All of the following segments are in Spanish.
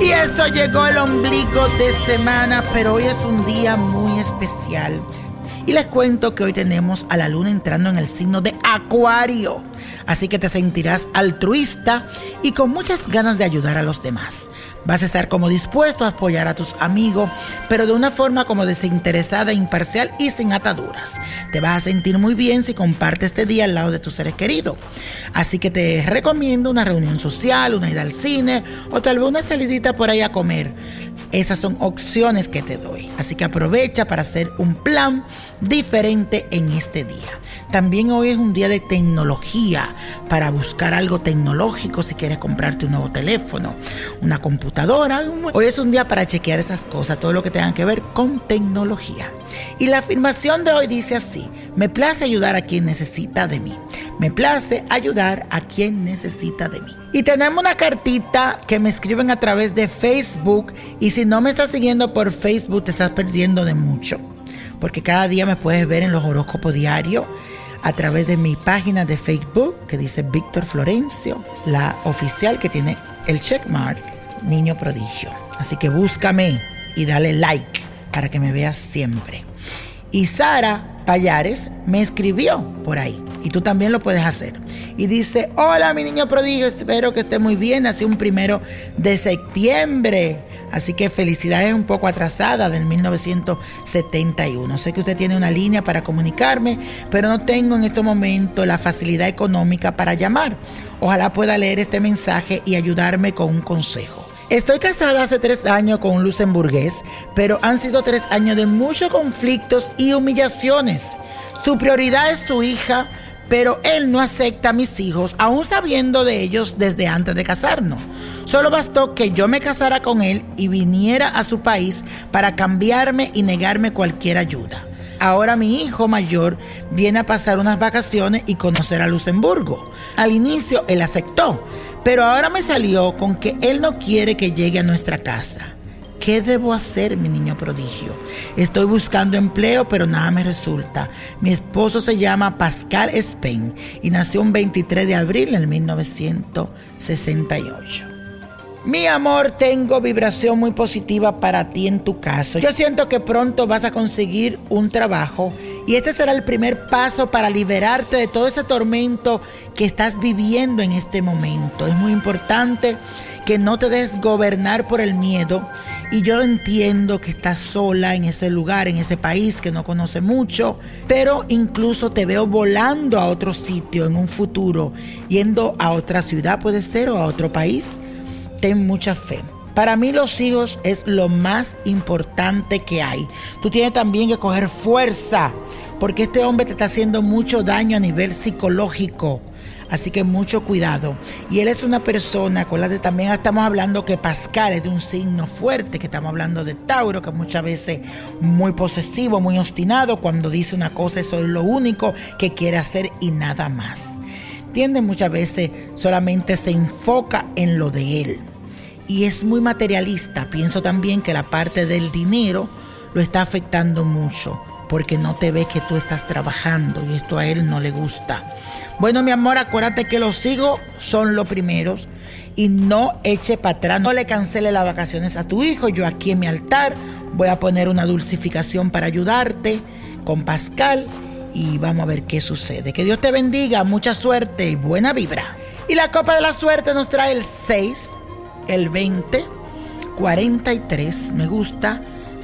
Y eso llegó el ombligo de semana, pero hoy es un día muy especial. Y les cuento que hoy tenemos a la luna entrando en el signo de Acuario. Así que te sentirás altruista y con muchas ganas de ayudar a los demás. Vas a estar como dispuesto a apoyar a tus amigos, pero de una forma como desinteresada, imparcial y sin ataduras. Te vas a sentir muy bien si compartes este día al lado de tus seres queridos. Así que te recomiendo una reunión social, una ida al cine o tal vez una salidita por ahí a comer. Esas son opciones que te doy. Así que aprovecha para hacer un plan diferente en este día. También hoy es un día de tecnología para buscar algo tecnológico si quieres comprarte un nuevo teléfono, una computadora. Hoy es un día para chequear esas cosas, todo lo que tenga que ver con tecnología. Y la afirmación de hoy dice así, me place ayudar a quien necesita de mí. Me place ayudar a quien necesita de mí. Y tenemos una cartita que me escriben a través de Facebook y si no me estás siguiendo por Facebook te estás perdiendo de mucho. Porque cada día me puedes ver en los horóscopos diarios a través de mi página de Facebook que dice Víctor Florencio, la oficial que tiene el checkmark Niño Prodigio. Así que búscame y dale like para que me veas siempre. Y Sara Payares me escribió por ahí. Y tú también lo puedes hacer. Y dice, hola mi niño prodigio, espero que esté muy bien. Así un primero de septiembre. Así que felicidades un poco atrasada del 1971. Sé que usted tiene una línea para comunicarme, pero no tengo en este momento la facilidad económica para llamar. Ojalá pueda leer este mensaje y ayudarme con un consejo. Estoy casada hace tres años con un luxemburgués, pero han sido tres años de muchos conflictos y humillaciones. Su prioridad es su hija, pero él no acepta a mis hijos, aún sabiendo de ellos desde antes de casarnos. Solo bastó que yo me casara con él y viniera a su país para cambiarme y negarme cualquier ayuda. Ahora mi hijo mayor viene a pasar unas vacaciones y conocer a Luxemburgo. Al inicio él aceptó, pero ahora me salió con que él no quiere que llegue a nuestra casa. ¿Qué debo hacer, mi niño prodigio? Estoy buscando empleo, pero nada me resulta. Mi esposo se llama Pascal Spain y nació un 23 de abril en 1968. Mi amor, tengo vibración muy positiva para ti en tu caso. Yo siento que pronto vas a conseguir un trabajo y este será el primer paso para liberarte de todo ese tormento que estás viviendo en este momento. Es muy importante que no te des gobernar por el miedo Y yo entiendo que estás sola en ese lugar, en ese país que no conoce mucho, pero incluso te veo volando a otro sitio en un futuro, yendo a otra ciudad puede ser o a otro país. Ten mucha fe. Para mí los hijos es lo más importante que hay. Tú tienes también que coger fuerza, porque este hombre te está haciendo mucho daño a nivel psicológico. Así que mucho cuidado. Y él es una persona, acuérdate, también estamos hablando que Pascal es de un signo fuerte, que estamos hablando de Tauro, que muchas veces muy posesivo, muy obstinado, cuando dice una cosa eso es lo único que quiere hacer y nada más. Tiende Muchas veces solamente se enfoca en lo de él. Y es muy materialista. Pienso también que la parte del dinero lo está afectando mucho porque no te ve que tú estás trabajando y esto a él no le gusta. Bueno, mi amor, acuérdate que los hijos son los primeros y no eche para atrás, no le cancele las vacaciones a tu hijo. Yo aquí en mi altar voy a poner una dulcificación para ayudarte con Pascal y vamos a ver qué sucede. Que Dios te bendiga, mucha suerte y buena vibra. Y la copa de la suerte nos trae el 6, el 20, 43, me gusta,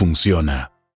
funciona.